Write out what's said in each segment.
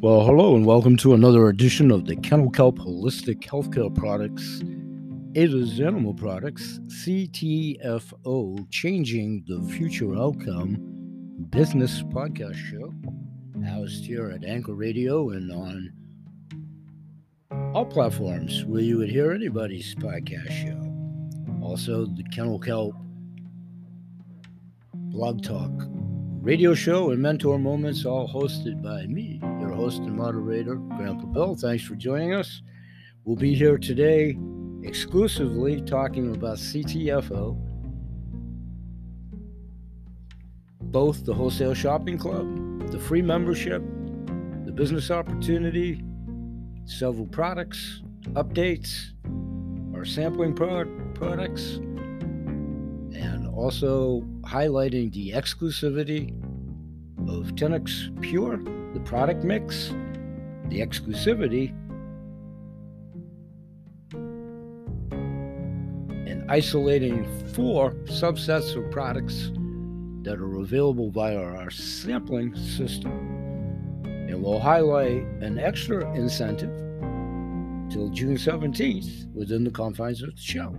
Well, hello and welcome to another edition of the Kennel Kelp Holistic Healthcare Products, Ada's Animal Products, CTFO, Changing the Future Outcome Business Podcast Show, housed here at Anchor Radio and on all platforms where you would hear anybody's podcast show. Also, the Kennel Kelp Blog Talk radio show and mentor moments, all hosted by me, host and moderator, Grandpa Bill. Thanks for joining us. We'll be here today exclusively talking about CTFO, both the Wholesale Shopping Club, the free membership, the business opportunity, several products, updates, our sampling product, products, and also highlighting the exclusivity of 10x Pure, the product mix, the exclusivity, and isolating four subsets of products that are available via our sampling system. And we'll highlight an extra incentive till June 17th within the confines of the show.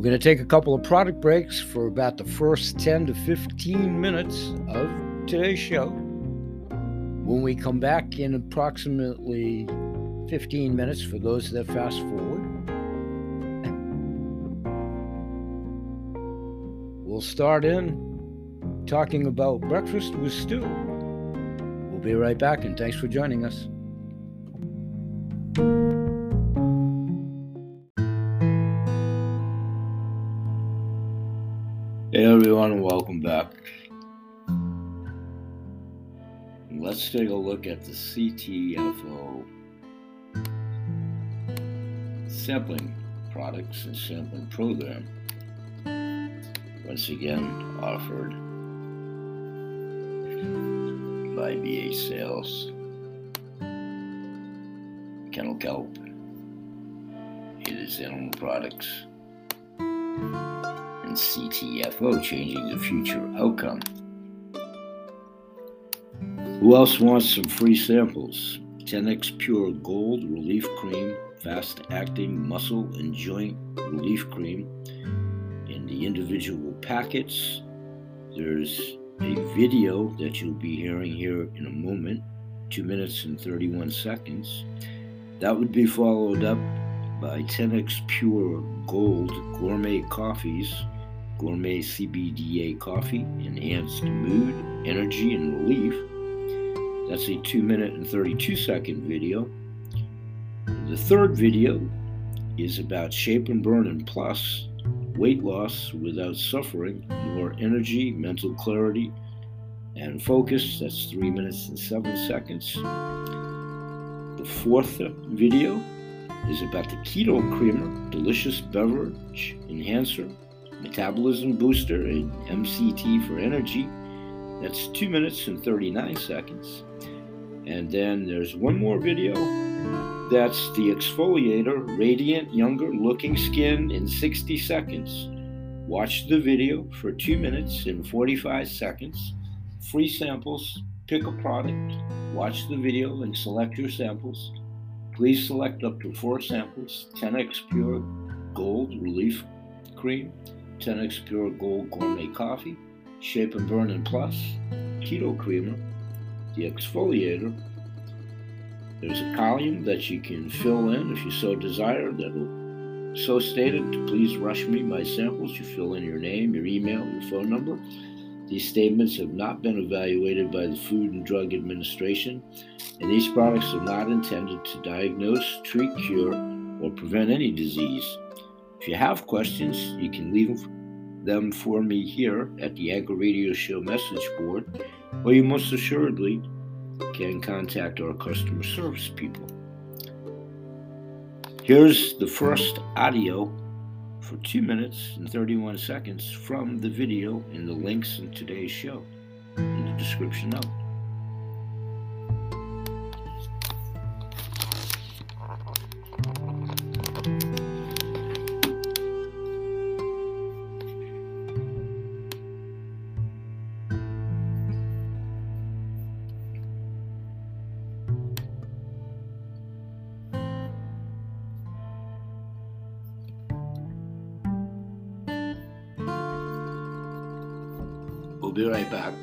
We're going to take a couple of product breaks for about the first 10 to 15 minutes of today's show. When we come back in approximately 15 minutes, for those that fast forward, we'll start in talking about breakfast with Stu. We'll be right back, and thanks for joining us. Hey everyone, welcome back. Let's take a look at the CTFO sampling products and sampling program. Once again, offered by BA Sales, Kennel Kelp, it is animal products and CTFO, Changing the Future Outcome. Who else wants some free samples? 10x Pure Gold Relief Cream, Fast Acting Muscle and Joint Relief Cream in the individual packets. There's a video that you'll be hearing here in a moment, 2 minutes and 31 seconds. That would be followed up by 10x Pure Gold Gourmet Coffees gourmet CBDA coffee, enhanced mood, energy, and relief. That's a 2 minute and 32 second video. The third video is about Shape and Burn and Plus weight loss without suffering, more energy, mental clarity, and focus. That's 3 minutes and 7 seconds. The fourth video is about the Keto Creamer, delicious beverage enhancer metabolism booster and MCT for energy. That's 2 minutes and 39 seconds. And then there's one more video. That's the exfoliator, radiant, younger looking skin in 60 seconds. Watch the video for 2 minutes and 45 seconds. Free samples. Pick a product. Watch the video and select your samples. Please select up to four samples 10x Pure Gold Relief Cream, 10x Pure Gold Gourmet Coffee, Shape and Burn and Plus, Keto Creamer, the exfoliator. There's a column that you can fill in if you so desire that'll so stated to please rush me my samples. You fill in your name, your email, your phone number. These statements have not been evaluated by the Food and Drug Administration, and these products are not intended to diagnose, treat, cure, or prevent any disease. If you have questions, you can leave them for me here at the Anchor Radio Show message board, or you most assuredly can contact our customer service people. Here's the first audio for 2 minutes and 31 seconds from the video in the links in today's show in the description note. We'll be right back.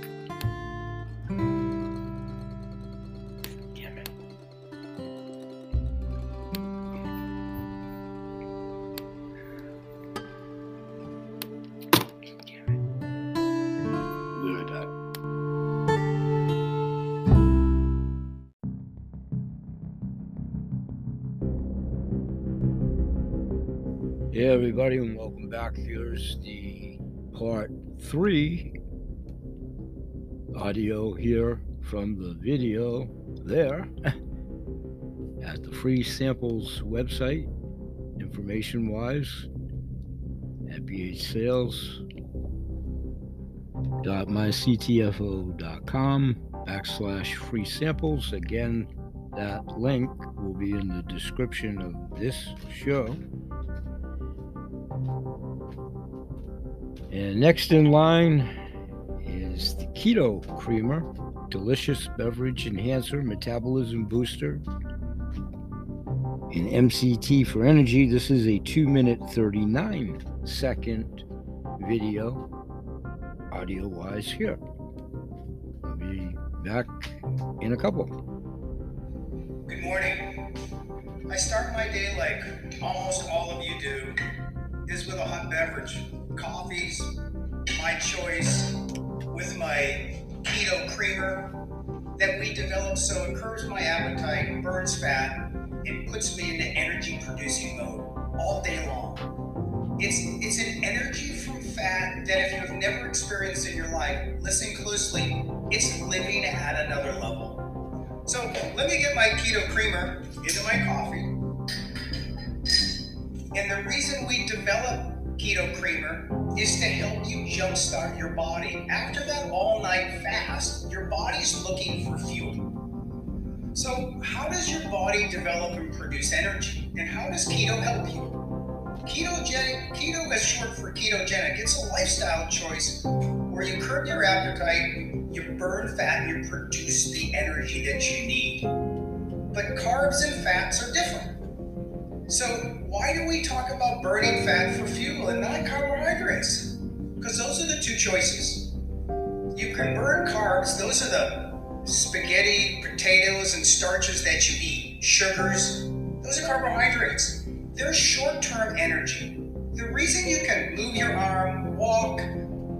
Hey everybody, and welcome back. Here's the part three audio here from the video there at the free samples website, information wise, at bhsales.myctfo.com backslash free samples. Again, that link will be in the description of this show. And next in line is the Keto Creamer, delicious beverage enhancer, metabolism booster, and MCT for energy. This is a 2 minute 39 second video, audio wise, here. I'll be back in a couple. Good morning. I start my day like almost all of you do, is with a hot beverage coffees, my choice, with my keto creamer that we developed so it curbs my appetite, burns fat, and puts me into energy producing mode all day long. It's, it's an energy from fat that if you have never experienced in your life, listen closely, it's living at another level. So let me get my keto creamer into my coffee. And the reason we developed keto creamer is to help you jumpstart your body. After that all night fast, your body's looking for fuel. So, how does your body develop and produce energy? And how does keto help you? Ketogenic, keto is short for ketogenic. It's a lifestyle choice where you curb your appetite, you burn fat, and you produce the energy that you need. But carbs and fats are different. So, why do we talk about burning fat for fuel and not carbohydrates? Because those are the two choices. You can burn carbs, those are the spaghetti, potatoes, and starches that you eat, sugars, those are carbohydrates. They're short term energy. The reason you can move your arm, walk,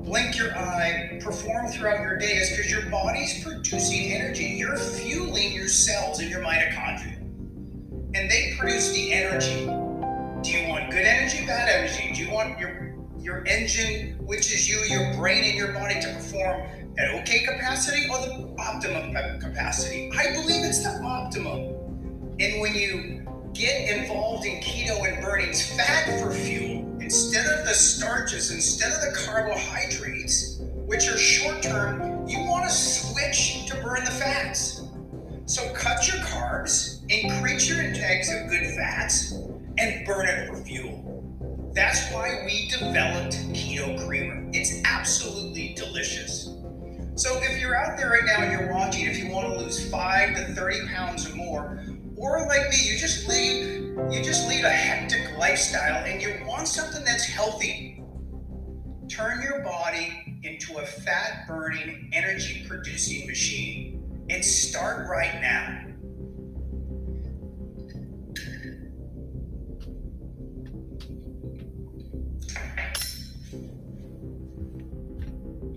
blink your eye, perform throughout your day is because your body's producing energy. You're fueling your cells in your mitochondria and they produce the energy. Do you want good energy, bad energy? Do you want your your engine, which is you, your brain and your body to perform at okay capacity or the optimum capacity? I believe it's the optimum. And when you get involved in keto and burning fat for fuel, instead of the starches, instead of the carbohydrates, which are short term, you want to switch to burn the fats. So cut your carbs increase your intakes of good fats, and burn it for fuel. That's why we developed Keto Creamer. It's absolutely delicious. So if you're out there right now and you're watching, if you want to lose five to 30 pounds or more, or like me, you just lead you just lead a hectic lifestyle and you want something that's healthy. Turn your body into a fat burning, energy producing machine and start right now.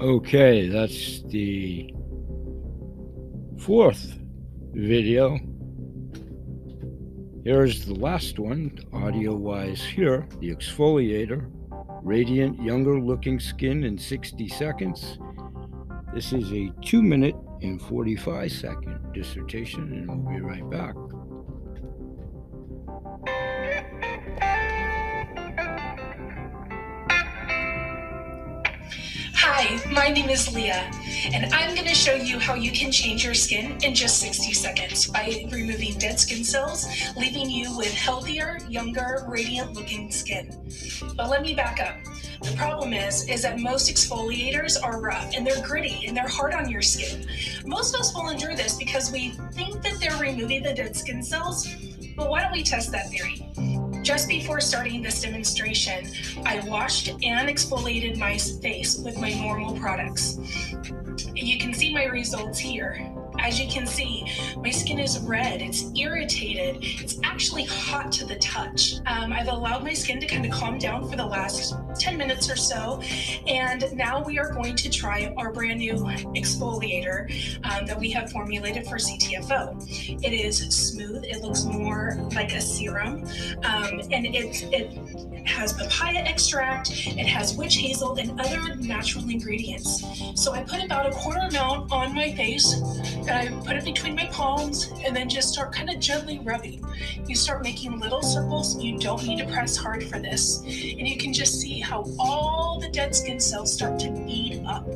Okay, that's the fourth video. Here's the last one, audio wise here the exfoliator, radiant, younger looking skin in 60 seconds. This is a 2 minute and 45 second dissertation, and we'll be right back. Hi, my name is Leah, and I'm going to show you how you can change your skin in just 60 seconds by removing dead skin cells, leaving you with healthier, younger, radiant looking skin. But let me back up. The problem is, is that most exfoliators are rough and they're gritty and they're hard on your skin. Most of us will endure this because we think that they're removing the dead skin cells, but why don't we test that theory? Just before starting this demonstration, I washed and exfoliated my face with my normal products. You can see my results here. As you can see, my skin is red, it's irritated, it's actually hot to the touch. Um, I've allowed my skin to kind of calm down for the last 10 minutes or so, and now we are going to try our brand new exfoliator um, that we have formulated for CTFO. It is smooth, it looks more like a serum, um, and it, it has papaya extract, it has witch hazel, and other natural ingredients. So I put about a quarter amount on my face and I put it between my palms and then just start kind of gently rubbing. You start making little circles. You don't need to press hard for this. And you can just see how all the dead skin cells start to bead up.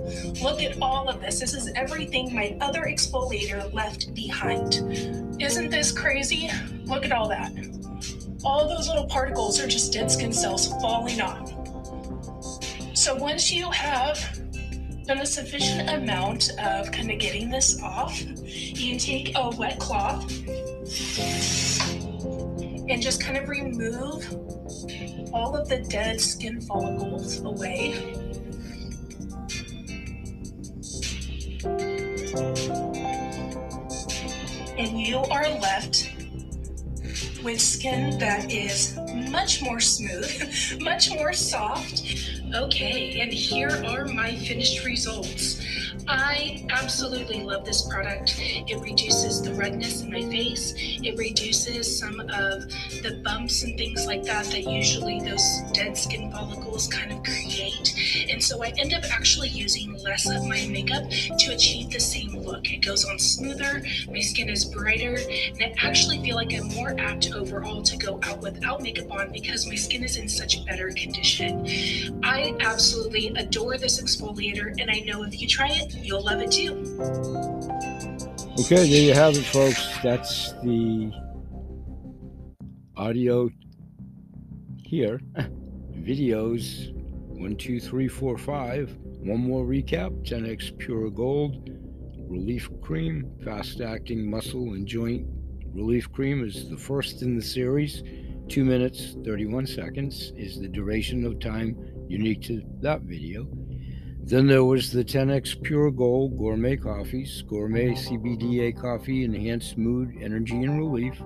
Look at all of this. This is everything my other exfoliator left behind. Isn't this crazy? Look at all that. All those little particles are just dead skin cells falling off. So once you have done a sufficient amount of kind of getting this off, you can take a wet cloth and just kind of remove all of the dead skin follicles away. And you are left with skin that is much more smooth, much more soft. Okay, and here are my finished results. I absolutely love this product. It reduces the redness in my face. It reduces some of the bumps and things like that that usually those dead skin follicles kind of create. And so I end up actually using less of my makeup to achieve the same look. It goes on smoother, my skin is brighter, and I actually feel like I'm more apt overall to go out without makeup on because my skin is in such better condition. I absolutely adore this exfoliator, and I know if you try it, you'll love it too. Okay, there you have it, folks. That's the audio here. Videos one, two, three, four, five. One more recap 10x Pure Gold Relief Cream, fast acting muscle and joint relief cream is the first in the series. Two minutes, 31 seconds is the duration of time unique to that video. Then there was the 10x Pure Gold Gourmet Coffees, Gourmet CBDA coffee, enhanced mood, energy, and relief.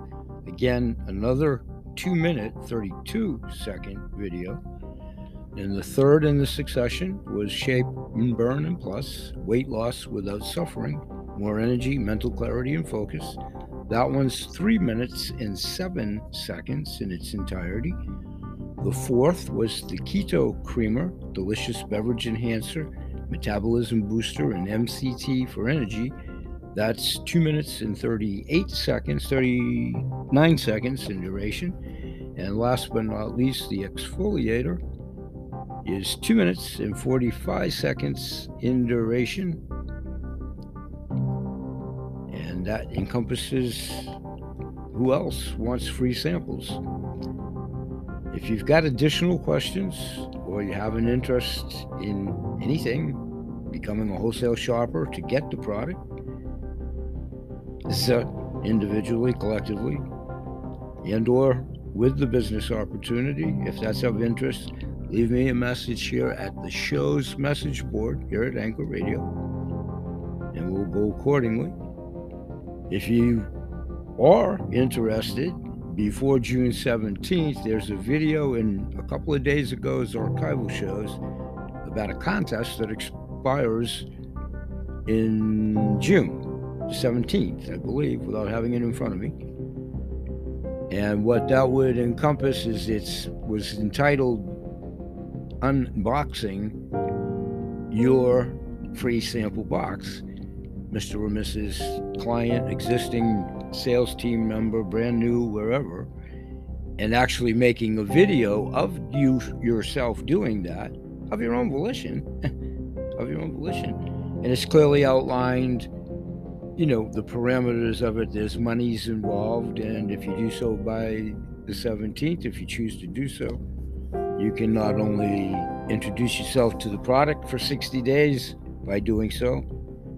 Again, another 2 minute, 32 second video. And the third in the succession was Shape and Burn and Plus, weight loss without suffering, more energy, mental clarity, and focus. That one's 3 minutes and 7 seconds in its entirety. The fourth was the Keto Creamer, delicious beverage enhancer, metabolism booster, and MCT for energy. That's 2 minutes and 38 seconds, 39 seconds in duration. And last but not least, the exfoliator is 2 minutes and 45 seconds in duration. That encompasses who else wants free samples. If you've got additional questions or you have an interest in anything, becoming a wholesale shopper to get the product, this individually, collectively, and or with the business opportunity, if that's of interest, leave me a message here at the show's message board here at Anchor Radio, and we'll go accordingly. If you are interested, before June 17th, there's a video in a couple of days ago's archival shows about a contest that expires in June 17th, I believe, without having it in front of me. And what that would encompass is it was entitled Unboxing Your Free Sample Box. Mr. or Mrs. Client, existing sales team member, brand new, wherever, and actually making a video of you yourself doing that of your own volition, of your own volition. And it's clearly outlined, you know, the parameters of it. There's monies involved, and if you do so by the 17th, if you choose to do so, you can not only introduce yourself to the product for 60 days by doing so,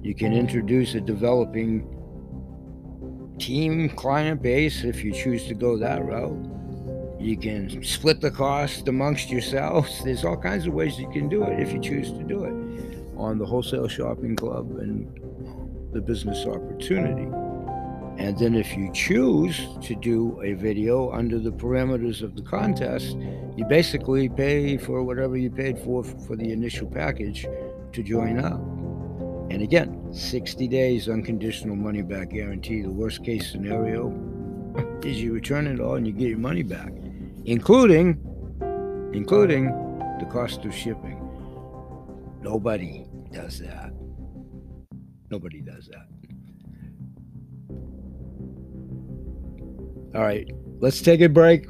you can introduce a developing team client base if you choose to go that route. You can split the cost amongst yourselves. There's all kinds of ways you can do it if you choose to do it on the Wholesale Shopping Club and the Business Opportunity. And then if you choose to do a video under the parameters of the contest, you basically pay for whatever you paid for for the initial package to join up. And again, 60 days unconditional money back guarantee. The worst case scenario is you return it all and you get your money back, including including the cost of shipping. Nobody does that. Nobody does that. All right, let's take a break.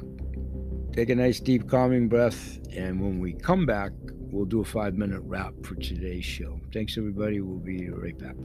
Take a nice deep calming breath. And when we come back, we'll do a five minute wrap for today's show. Thanks, everybody. We'll be right back.